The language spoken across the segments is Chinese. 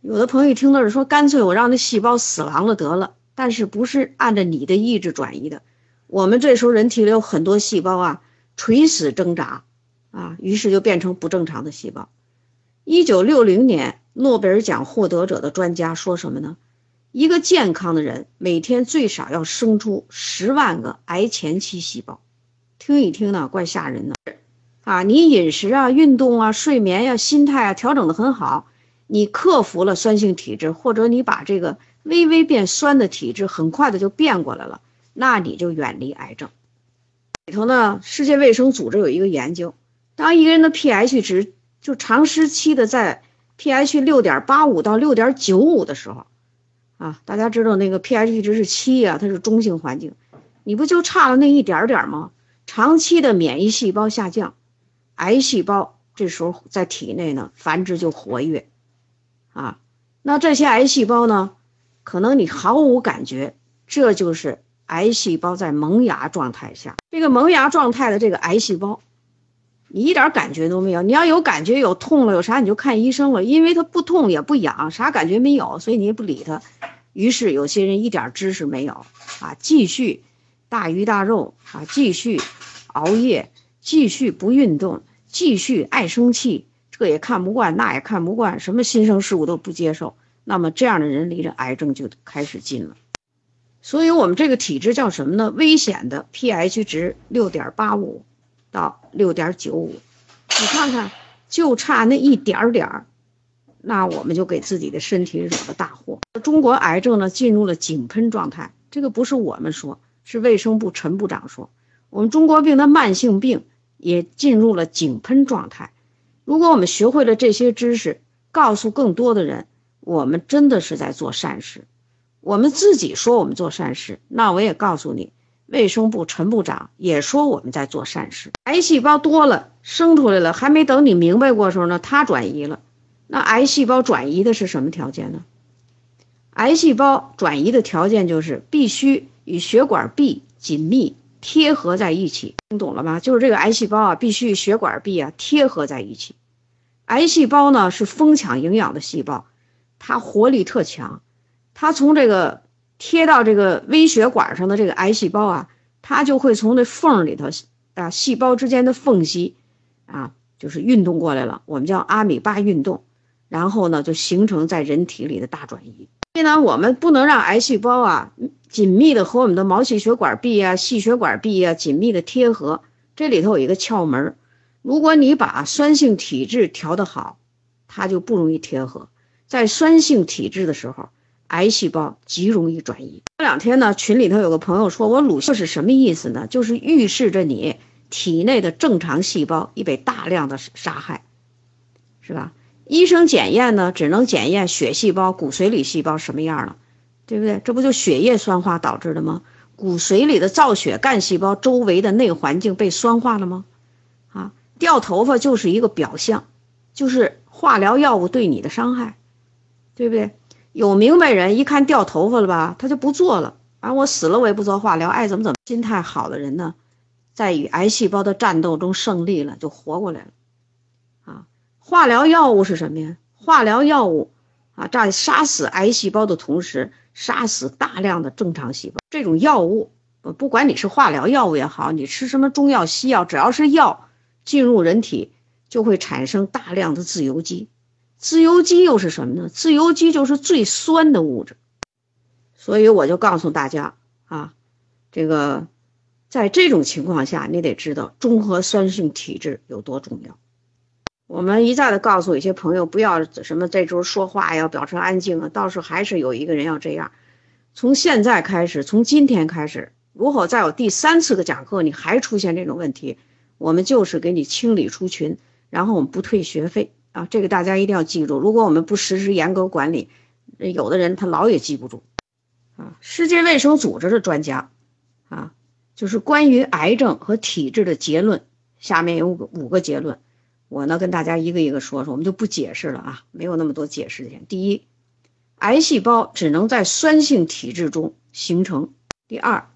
有的朋友一听到是说，干脆我让那细胞死亡了得了，但是不是按照你的意志转移的？我们这时候人体里有很多细胞啊，垂死挣扎啊，于是就变成不正常的细胞。一九六零年，诺贝尔奖获得者的专家说什么呢？一个健康的人每天最少要生出十万个癌前期细胞。听一听呢，怪吓人的啊！你饮食啊、运动啊、睡眠呀、心态啊调整的很好。你克服了酸性体质，或者你把这个微微变酸的体质很快的就变过来了，那你就远离癌症。里头呢，世界卫生组织有一个研究，当一个人的 pH 值就长时期的在 pH 六点八五到六点九五的时候，啊，大家知道那个 pH 值是七啊，它是中性环境，你不就差了那一点点吗？长期的免疫细胞下降，癌细胞这时候在体内呢繁殖就活跃。啊，那这些癌细胞呢？可能你毫无感觉，这就是癌细胞在萌芽状态下。这个萌芽状态的这个癌细胞，你一点感觉都没有。你要有感觉，有痛了，有啥你就看医生了，因为它不痛也不痒，啥感觉没有，所以你也不理它。于是有些人一点知识没有啊，继续大鱼大肉啊，继续熬夜，继续不运动，继续爱生气。这也看不惯，那也看不惯，什么新生事物都不接受。那么这样的人离着癌症就开始近了。所以，我们这个体质叫什么呢？危险的 pH 值六点八五到六点九五。你看看，就差那一点点儿，那我们就给自己的身体惹了大祸。中国癌症呢进入了井喷状态，这个不是我们说，是卫生部陈部长说，我们中国病的慢性病也进入了井喷状态。如果我们学会了这些知识，告诉更多的人，我们真的是在做善事。我们自己说我们做善事，那我也告诉你，卫生部陈部长也说我们在做善事。癌细胞多了，生出来了，还没等你明白过时候呢，它转移了。那癌细胞转移的是什么条件呢？癌细胞转移的条件就是必须与血管壁紧密。贴合在一起，听懂了吗？就是这个癌细胞啊，必须血管壁啊贴合在一起。癌细胞呢是疯抢营养的细胞，它活力特强。它从这个贴到这个微血管上的这个癌细胞啊，它就会从那缝里头啊，细胞之间的缝隙啊，就是运动过来了。我们叫阿米巴运动，然后呢就形成在人体里的大转移。所以呢，我们不能让癌细胞啊。紧密的和我们的毛细血管壁啊、细血管壁啊紧密的贴合，这里头有一个窍门如果你把酸性体质调得好，它就不容易贴合。在酸性体质的时候，癌细胞极容易转移。这两天呢，群里头有个朋友说我乳腺是什么意思呢？就是预示着你体内的正常细胞已被大量的杀害，是吧？医生检验呢，只能检验血细胞、骨髓里细胞什么样了。对不对？这不就血液酸化导致的吗？骨髓里的造血干细胞周围的内环境被酸化了吗？啊，掉头发就是一个表象，就是化疗药物对你的伤害，对不对？有明白人一看掉头发了吧，他就不做了。啊，我死了我也不做化疗，爱怎么怎么。心态好的人呢，在与癌细胞的战斗中胜利了，就活过来了。化疗药物是什么呀？化疗药物啊，在杀死癌细胞的同时。杀死大量的正常细胞，这种药物，不管你是化疗药物也好，你吃什么中药西药，只要是药进入人体，就会产生大量的自由基。自由基又是什么呢？自由基就是最酸的物质。所以我就告诉大家啊，这个在这种情况下，你得知道中和酸性体质有多重要。我们一再的告诉一些朋友，不要什么这周说话要保持安静啊，到时候还是有一个人要这样。从现在开始，从今天开始，如果再有第三次的讲课，你还出现这种问题，我们就是给你清理出群，然后我们不退学费啊，这个大家一定要记住。如果我们不实施严格管理，有的人他老也记不住啊。世界卫生组织的专家啊，就是关于癌症和体质的结论，下面有五个结论。我呢，跟大家一个一个说说，我们就不解释了啊，没有那么多解释的。第一，癌细胞只能在酸性体质中形成。第二，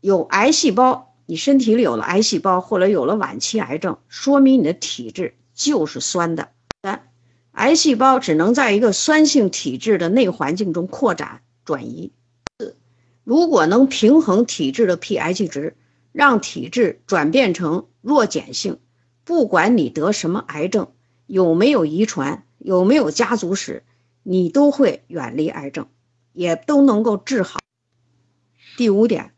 有癌细胞，你身体里有了癌细胞，或者有了晚期癌症，说明你的体质就是酸的。三，癌细胞只能在一个酸性体质的内环境中扩展转移。四，如果能平衡体质的 pH 值，让体质转变成弱碱性，不管你得什么癌症，有没有遗传，有没有家族史，你都会远离癌症，也都能够治好。第五点，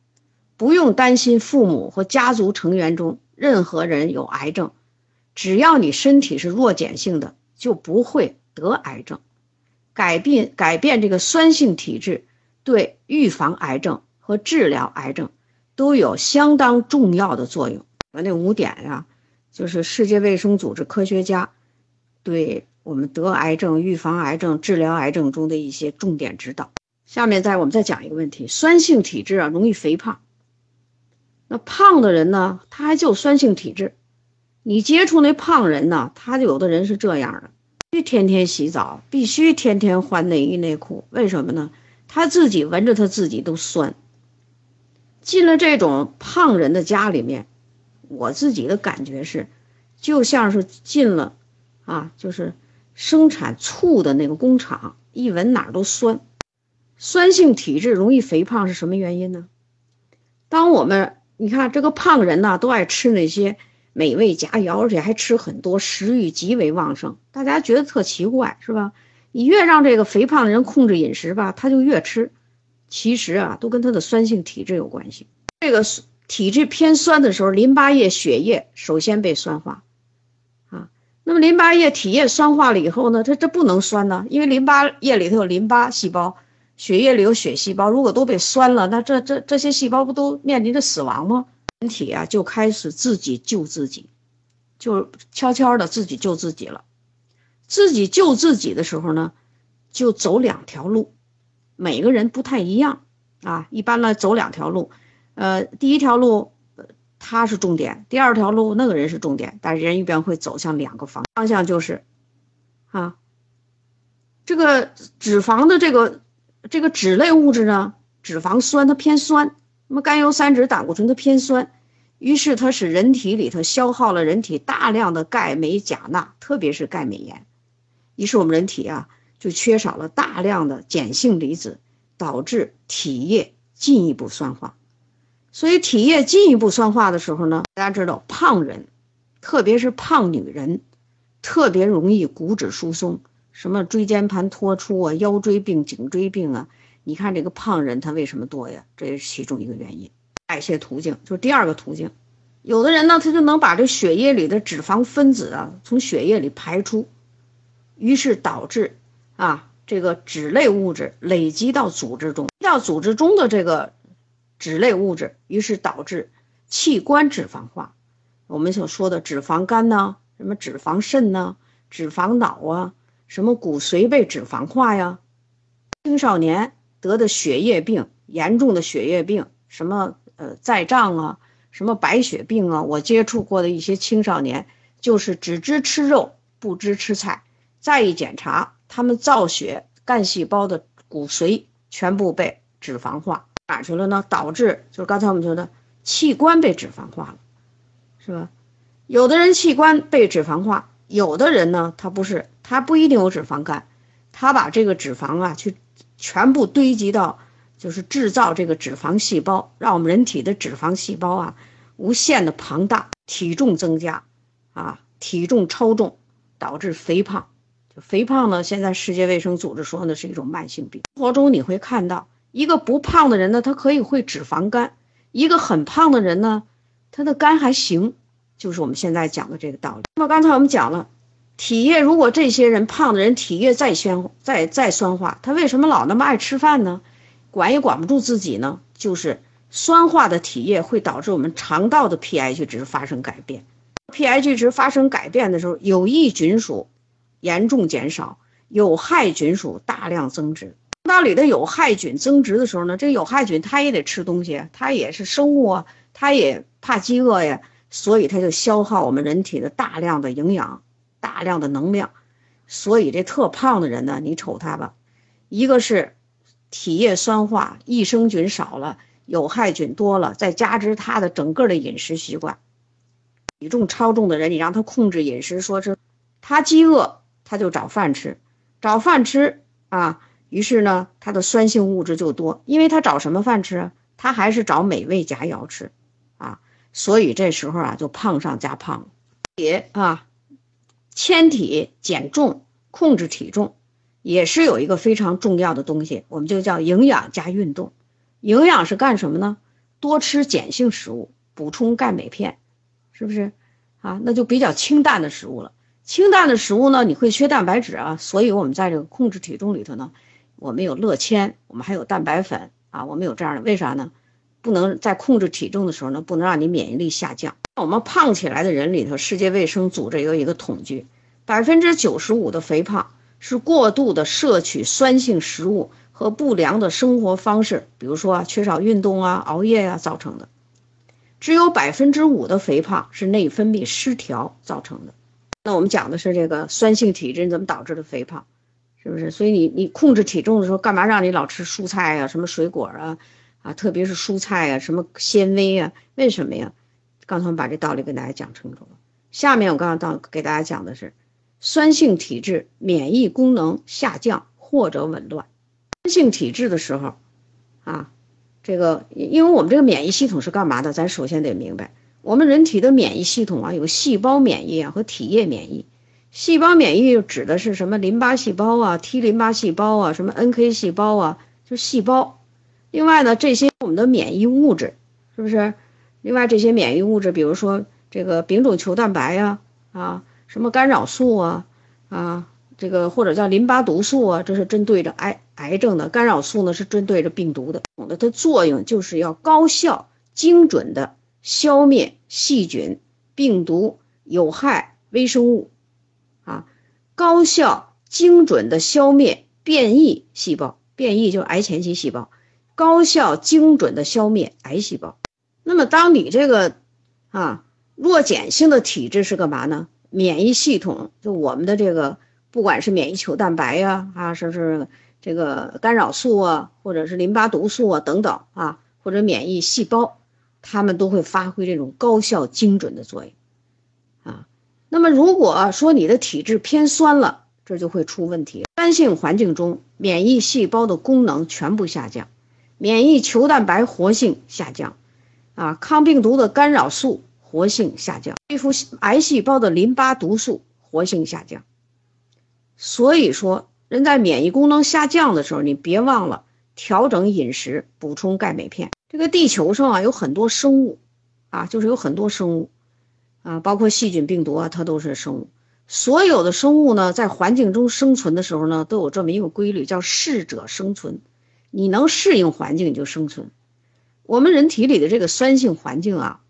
不用担心父母或家族成员中任何人有癌症，只要你身体是弱碱性的，就不会得癌症。改变改变这个酸性体质，对预防癌症和治疗癌症都有相当重要的作用。那五点呀，就是世界卫生组织科学家对我们得癌症、预防癌症、治疗癌症中的一些重点指导。下面再我们再讲一个问题：酸性体质啊，容易肥胖。那胖的人呢，他还就酸性体质。你接触那胖人呢，他有的人是这样的，必须天天洗澡，必须天天换内衣内裤。为什么呢？他自己闻着他自己都酸。进了这种胖人的家里面，我自己的感觉是，就像是进了啊，就是生产醋的那个工厂，一闻哪儿都酸。酸性体质容易肥胖是什么原因呢？当我们你看这个胖人呢，都爱吃那些美味佳肴，而且还吃很多，食欲极为旺盛。大家觉得特奇怪是吧？你越让这个肥胖的人控制饮食吧，他就越吃。其实啊，都跟他的酸性体质有关系。这个体质偏酸的时候，淋巴液、血液首先被酸化啊。那么淋巴液、体液酸化了以后呢，它这不能酸呢，因为淋巴液里头有淋巴细胞。血液里有血细胞，如果都被酸了，那这这这些细胞不都面临着死亡吗？人体啊就开始自己救自己，就悄悄的自己救自己了。自己救自己的时候呢，就走两条路，每个人不太一样啊。一般呢走两条路，呃，第一条路他是重点，第二条路那个人是重点，但是人一般会走向两个方方向，就是啊，这个脂肪的这个。这个脂类物质呢，脂肪酸它偏酸，那么甘油三酯、胆固醇它偏酸，于是它使人体里头消耗了人体大量的钙、镁、钾、钠，特别是钙、镁、盐，于是我们人体啊就缺少了大量的碱性离子，导致体液进一步酸化。所以体液进一步酸化的时候呢，大家知道胖人，特别是胖女人，特别容易骨质疏松。什么椎间盘突出啊，腰椎病、颈椎病啊？你看这个胖人他为什么多呀？这也是其中一个原因。代谢途径就是第二个途径，有的人呢，他就能把这血液里的脂肪分子啊从血液里排出，于是导致啊这个脂类物质累积到组织中，到组织中的这个脂类物质，于是导致器官脂肪化。我们所说的脂肪肝呢，什么脂肪肾呢，脂肪脑啊。什么骨髓被脂肪化呀？青少年得的血液病，严重的血液病，什么呃再胀啊，什么白血病啊？我接触过的一些青少年，就是只知吃肉，不知吃菜。再一检查，他们造血干细胞的骨髓全部被脂肪化，哪去了呢？导致就是刚才我们说的器官被脂肪化了，是吧？有的人器官被脂肪化，有的人呢，他不是。他不一定有脂肪肝，他把这个脂肪啊，去全部堆积到，就是制造这个脂肪细胞，让我们人体的脂肪细胞啊，无限的庞大，体重增加，啊，体重超重，导致肥胖。肥胖呢，现在世界卫生组织说呢是一种慢性病。生活中你会看到，一个不胖的人呢，他可以会脂肪肝；一个很胖的人呢，他的肝还行，就是我们现在讲的这个道理。那么刚才我们讲了。体液如果这些人胖的人体液再酸再再酸化，他为什么老那么爱吃饭呢？管也管不住自己呢？就是酸化的体液会导致我们肠道的 pH 值发生改变，pH 值发生改变的时候，有益菌属严重减少，有害菌属大量增殖。里的有害菌增殖的时候呢，这有害菌它也得吃东西，它也是生物啊，它也怕饥饿呀，所以它就消耗我们人体的大量的营养。大量的能量，所以这特胖的人呢，你瞅他吧，一个是体液酸化，益生菌少了，有害菌多了，再加之他的整个的饮食习惯，体重超重的人，你让他控制饮食，说是他饥饿，他就找饭吃，找饭吃啊，于是呢，他的酸性物质就多，因为他找什么饭吃啊？他还是找美味佳肴吃啊，所以这时候啊，就胖上加胖。也啊，纤体减重，控制体重，也是有一个非常重要的东西，我们就叫营养加运动。营养是干什么呢？多吃碱性食物，补充钙镁片，是不是？啊，那就比较清淡的食物了。清淡的食物呢，你会缺蛋白质啊，所以我们在这个控制体重里头呢，我们有乐纤，我们还有蛋白粉啊，我们有这样的，为啥呢？不能在控制体重的时候呢，不能让你免疫力下降。我们胖起来的人里头，世界卫生组织有一个统计，百分之九十五的肥胖是过度的摄取酸性食物和不良的生活方式，比如说缺少运动啊、熬夜啊造成的。只有百分之五的肥胖是内分泌失调造成的。那我们讲的是这个酸性体质怎么导致的肥胖，是不是？所以你你控制体重的时候，干嘛让你老吃蔬菜啊、什么水果啊啊，特别是蔬菜啊、什么纤维啊？为什么呀？刚才我们把这道理跟大家讲清楚了。下面我刚刚到给大家讲的是，酸性体质免疫功能下降或者紊乱。酸性体质的时候，啊，这个因为我们这个免疫系统是干嘛的？咱首先得明白，我们人体的免疫系统啊，有细胞免疫啊和体液免疫。细胞免疫指的是什么？淋巴细胞啊，T 淋巴细胞啊，什么 NK 细胞啊，就细胞。另外呢，这些我们的免疫物质是不是？另外，这些免疫物质，比如说这个丙种球蛋白呀，啊，什么干扰素啊，啊，这个或者叫淋巴毒素啊，这是针对着癌癌症的；干扰素呢是针对着病毒的。它的作用就是要高效、精准的消灭细菌、病毒、有害微生物，高效、精准的消灭变异细胞，变异就是癌前期细胞，高效、精准的消灭癌细胞。那么，当你这个啊弱碱性的体质是干嘛呢？免疫系统就我们的这个，不管是免疫球蛋白呀，啊，说是这个干扰素啊，或者是淋巴毒素啊等等啊，或者免疫细胞，它们都会发挥这种高效精准的作用。那么，如果说你的体质偏酸了，这就会出问题。酸性环境中，免疫细胞的功能全部下降，免疫球蛋白活性下降。啊，抗病毒的干扰素活性下降，对付癌细胞的淋巴毒素活性下降。所以说，人在免疫功能下降的时候，你别忘了调整饮食，补充钙镁片。这个地球上啊，有很多生物，啊，就是有很多生物，啊，包括细菌、病毒啊，它都是生物。所有的生物呢，在环境中生存的时候呢，都有这么一个规律，叫适者生存。你能适应环境，你就生存。我们人体里的这个酸性环境啊，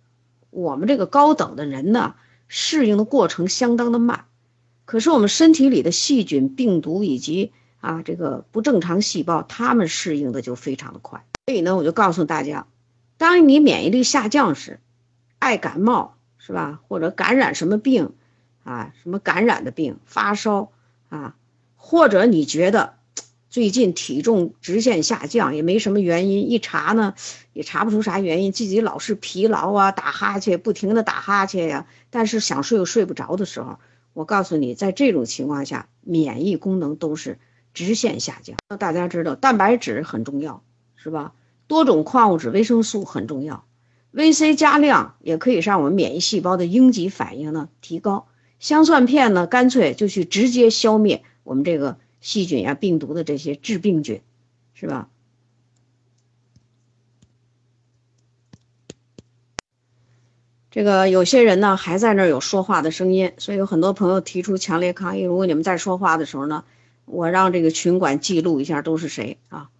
我们这个高等的人呢，适应的过程相当的慢。可是我们身体里的细菌、病毒以及啊这个不正常细胞，它们适应的就非常的快。所以呢，我就告诉大家，当你免疫力下降时，爱感冒是吧？或者感染什么病啊？什么感染的病、发烧啊？或者你觉得？最近体重直线下降，也没什么原因，一查呢，也查不出啥原因，自己老是疲劳啊，打哈欠，不停的打哈欠呀，但是想睡又睡不着的时候，我告诉你，在这种情况下，免疫功能都是直线下降。那大家知道，蛋白质很重要，是吧？多种矿物质、维生素很重要，VC 加量也可以让我们免疫细胞的应激反应呢提高。香蒜片呢，干脆就去直接消灭我们这个。细菌呀、病毒的这些致病菌，是吧？这个有些人呢还在那儿有说话的声音，所以有很多朋友提出强烈抗议。如果你们在说话的时候呢，我让这个群管记录一下都是谁啊？